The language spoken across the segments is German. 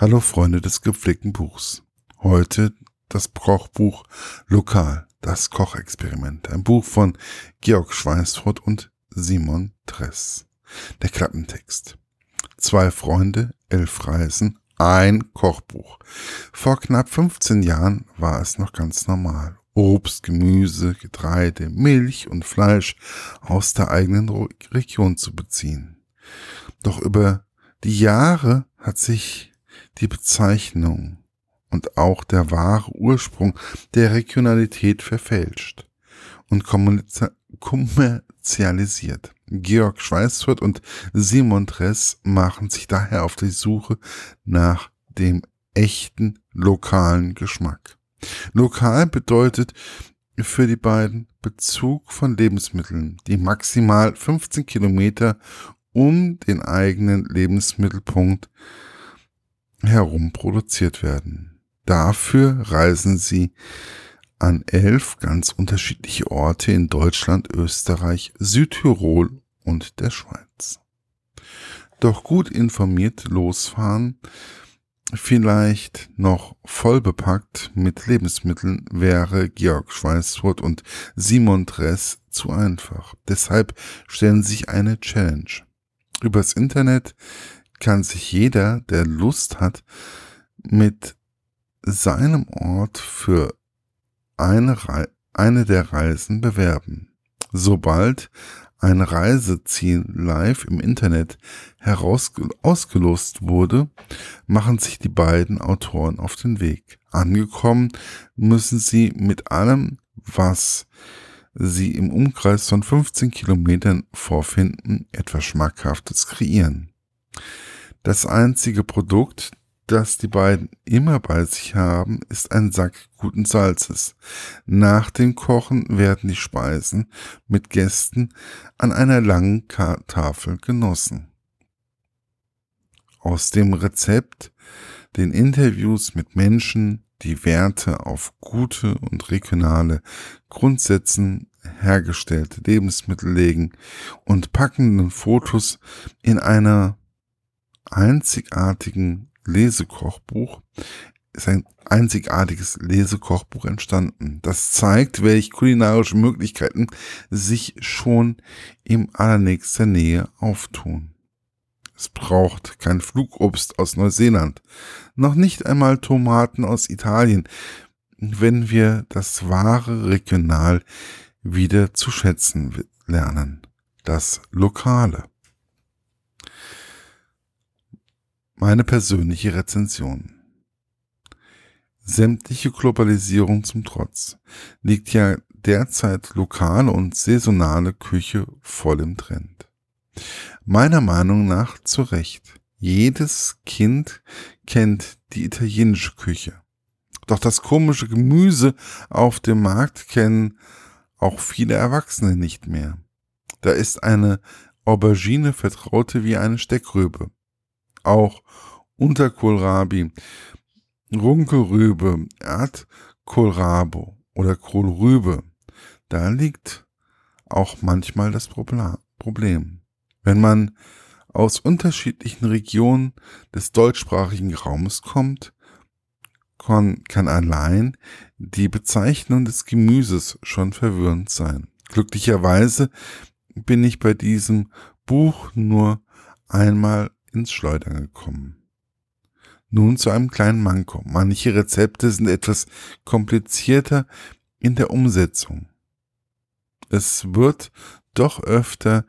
Hallo Freunde des gepflegten Buchs. Heute das Kochbuch Lokal, das Kochexperiment. Ein Buch von Georg Schweinsfurt und Simon Tress. Der Klappentext. Zwei Freunde, elf Reisen, ein Kochbuch. Vor knapp 15 Jahren war es noch ganz normal. Obst, Gemüse, Getreide, Milch und Fleisch aus der eigenen Region zu beziehen. Doch über die Jahre hat sich die Bezeichnung und auch der wahre Ursprung der Regionalität verfälscht und kommerzialisiert. Georg Schweißfurt und Simon Tress machen sich daher auf die Suche nach dem echten lokalen Geschmack. Lokal bedeutet für die beiden Bezug von Lebensmitteln, die maximal 15 Kilometer um den eigenen Lebensmittelpunkt herum produziert werden. Dafür reisen sie an elf ganz unterschiedliche Orte in Deutschland, Österreich, Südtirol und der Schweiz. Doch gut informiert losfahren, vielleicht noch voll bepackt mit Lebensmitteln, wäre Georg Schweißfurt und Simon Dress zu einfach. Deshalb stellen sich eine Challenge. Übers Internet kann sich jeder, der Lust hat, mit seinem Ort für eine, Re eine der Reisen bewerben. Sobald ein Reiseziel live im Internet ausgelost wurde, machen sich die beiden Autoren auf den Weg. Angekommen müssen sie mit allem, was sie im Umkreis von 15 Kilometern vorfinden, etwas Schmackhaftes kreieren. Das einzige Produkt, das die beiden immer bei sich haben, ist ein Sack guten Salzes. Nach dem Kochen werden die Speisen mit Gästen an einer langen Tafel genossen. Aus dem Rezept, den Interviews mit Menschen, die Werte auf gute und regionale Grundsätzen hergestellte Lebensmittel legen und packenden Fotos in einer einzigartigen Lesekochbuch ist ein einzigartiges Lesekochbuch entstanden. Das zeigt, welche kulinarischen Möglichkeiten sich schon im allernächster Nähe auftun. Es braucht kein Flugobst aus Neuseeland, noch nicht einmal Tomaten aus Italien, wenn wir das wahre Regional wieder zu schätzen lernen, das Lokale. Meine persönliche Rezension. Sämtliche Globalisierung zum Trotz liegt ja derzeit lokale und saisonale Küche voll im Trend. Meiner Meinung nach zu Recht. Jedes Kind kennt die italienische Küche. Doch das komische Gemüse auf dem Markt kennen auch viele Erwachsene nicht mehr. Da ist eine Aubergine vertraute wie eine Steckrübe auch Unterkohlrabi, Runkelrübe, Erdkohlrabo oder Kohlrübe. Da liegt auch manchmal das Problem. Wenn man aus unterschiedlichen Regionen des deutschsprachigen Raumes kommt, kann allein die Bezeichnung des Gemüses schon verwirrend sein. Glücklicherweise bin ich bei diesem Buch nur einmal ins Schleudern gekommen. Nun zu einem kleinen Manko. Manche Rezepte sind etwas komplizierter in der Umsetzung. Es wird doch öfter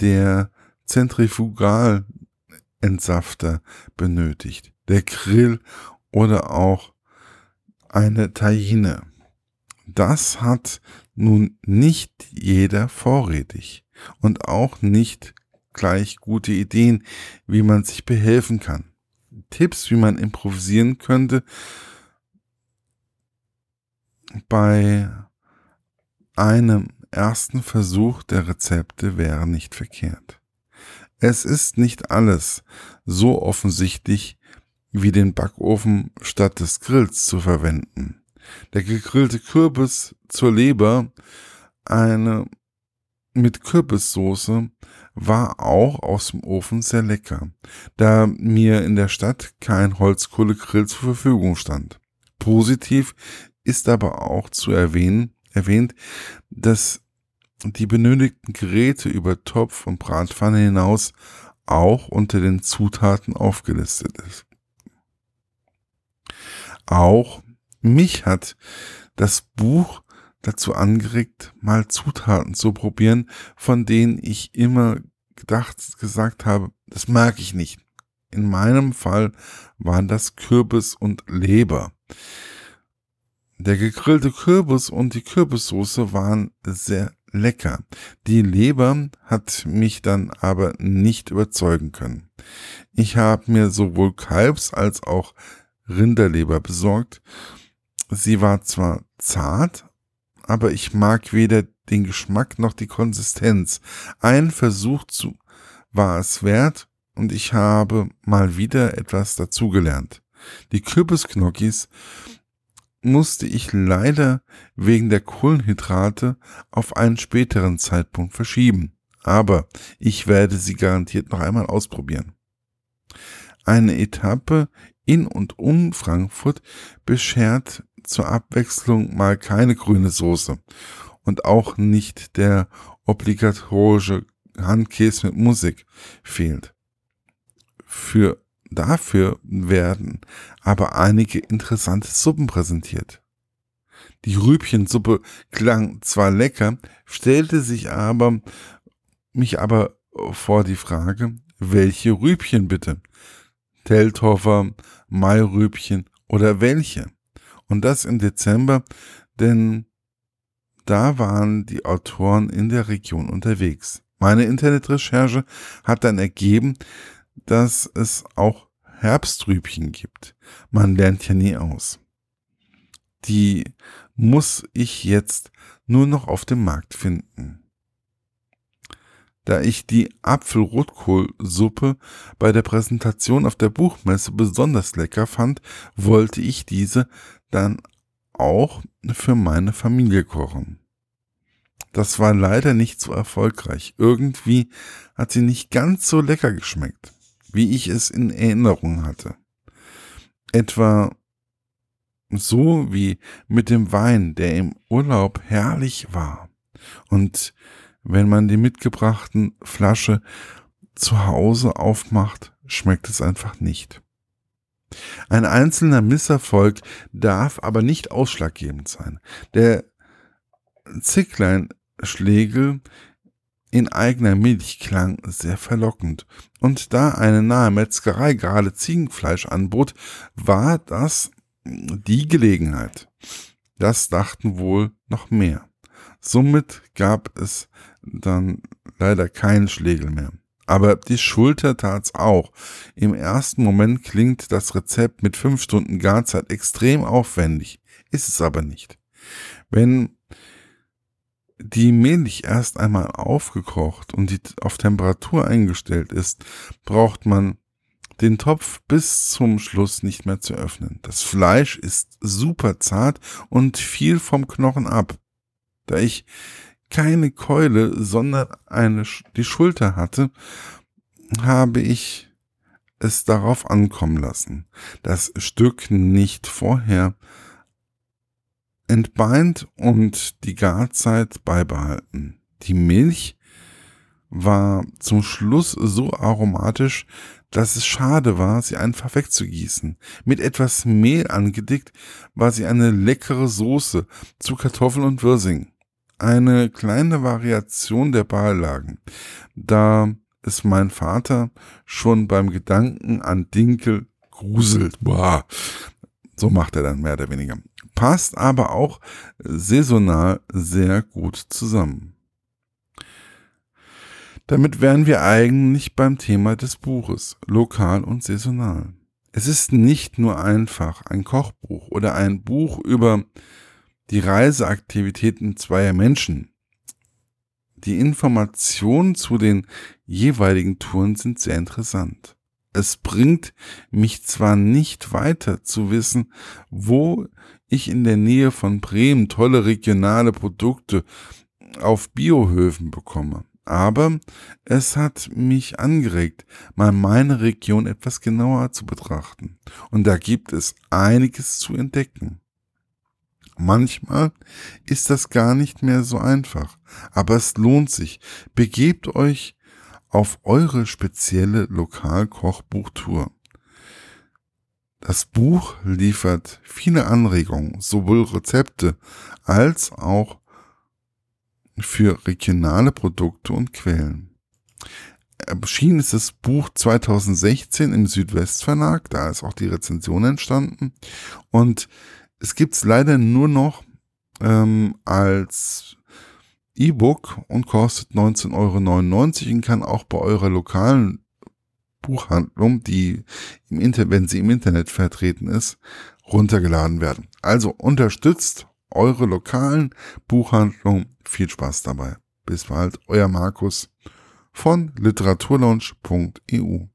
der Zentrifugalentsafter benötigt, der Grill oder auch eine Taine. Das hat nun nicht jeder vorrätig und auch nicht gleich gute Ideen, wie man sich behelfen kann. Tipps, wie man improvisieren könnte. Bei einem ersten Versuch der Rezepte wäre nicht verkehrt. Es ist nicht alles so offensichtlich, wie den Backofen statt des Grills zu verwenden. Der gegrillte Kürbis zur Leber, eine mit Kürbissoße war auch aus dem Ofen sehr lecker, da mir in der Stadt kein Holzkohlegrill zur Verfügung stand. Positiv ist aber auch zu erwähnen, erwähnt, dass die benötigten Geräte über Topf und Bratpfanne hinaus auch unter den Zutaten aufgelistet ist. Auch mich hat das Buch dazu angeregt, mal Zutaten zu probieren, von denen ich immer gedacht, gesagt habe, das mag ich nicht. In meinem Fall waren das Kürbis und Leber. Der gegrillte Kürbis und die Kürbissoße waren sehr lecker. Die Leber hat mich dann aber nicht überzeugen können. Ich habe mir sowohl Kalbs als auch Rinderleber besorgt. Sie war zwar zart, aber ich mag weder den Geschmack noch die Konsistenz. Ein Versuch zu war es wert und ich habe mal wieder etwas dazugelernt. Die Kürbisknockis musste ich leider wegen der Kohlenhydrate auf einen späteren Zeitpunkt verschieben. Aber ich werde sie garantiert noch einmal ausprobieren. Eine Etappe in und um Frankfurt beschert zur Abwechslung mal keine grüne Soße und auch nicht der obligatorische Handkäse mit Musik fehlt. Für dafür werden aber einige interessante Suppen präsentiert. Die Rübchensuppe klang zwar lecker, stellte sich aber mich aber vor die Frage, welche Rübchen bitte? Telthofer, Mairübchen oder welche? Und das im Dezember, denn da waren die Autoren in der Region unterwegs. Meine Internetrecherche hat dann ergeben, dass es auch Herbstrübchen gibt. Man lernt ja nie aus. Die muss ich jetzt nur noch auf dem Markt finden. Da ich die Apfelrotkohlsuppe bei der Präsentation auf der Buchmesse besonders lecker fand, wollte ich diese dann auch für meine Familie kochen. Das war leider nicht so erfolgreich. Irgendwie hat sie nicht ganz so lecker geschmeckt, wie ich es in Erinnerung hatte. Etwa so wie mit dem Wein, der im Urlaub herrlich war. Und wenn man die mitgebrachten Flasche zu Hause aufmacht, schmeckt es einfach nicht. Ein einzelner Misserfolg darf aber nicht ausschlaggebend sein. Der Zicklein-Schlegel in eigener Milch klang sehr verlockend. Und da eine nahe Metzgerei gerade Ziegenfleisch anbot, war das die Gelegenheit. Das dachten wohl noch mehr. Somit gab es dann leider keinen Schlegel mehr. Aber die Schulter tat's auch. Im ersten Moment klingt das Rezept mit fünf Stunden Garzeit extrem aufwendig, ist es aber nicht. Wenn die Milch erst einmal aufgekocht und die auf Temperatur eingestellt ist, braucht man den Topf bis zum Schluss nicht mehr zu öffnen. Das Fleisch ist super zart und viel vom Knochen ab. Da ich keine Keule, sondern eine, die Schulter hatte, habe ich es darauf ankommen lassen, das Stück nicht vorher entbeint und die Garzeit beibehalten. Die Milch war zum Schluss so aromatisch, dass es schade war, sie einfach wegzugießen. Mit etwas Mehl angedickt war sie eine leckere Soße zu Kartoffeln und Würsing eine kleine Variation der Beilagen, da es mein Vater schon beim Gedanken an Dinkel gruselt. Boah. So macht er dann mehr oder weniger. Passt aber auch saisonal sehr gut zusammen. Damit wären wir eigentlich beim Thema des Buches, lokal und saisonal. Es ist nicht nur einfach ein Kochbuch oder ein Buch über die Reiseaktivitäten zweier Menschen. Die Informationen zu den jeweiligen Touren sind sehr interessant. Es bringt mich zwar nicht weiter zu wissen, wo ich in der Nähe von Bremen tolle regionale Produkte auf Biohöfen bekomme, aber es hat mich angeregt, mal meine Region etwas genauer zu betrachten. Und da gibt es einiges zu entdecken. Manchmal ist das gar nicht mehr so einfach, aber es lohnt sich. Begebt euch auf eure spezielle Lokalkochbuchtour. Das Buch liefert viele Anregungen, sowohl Rezepte als auch für regionale Produkte und Quellen. Erschienen ist das Buch 2016 im Südwestverlag, da ist auch die Rezension entstanden. Und es gibt es leider nur noch ähm, als E-Book und kostet 19,99 Euro und kann auch bei eurer lokalen Buchhandlung, die im Internet, wenn sie im Internet vertreten ist, runtergeladen werden. Also unterstützt eure lokalen Buchhandlungen. Viel Spaß dabei. Bis bald, euer Markus von literaturlaunch.eu.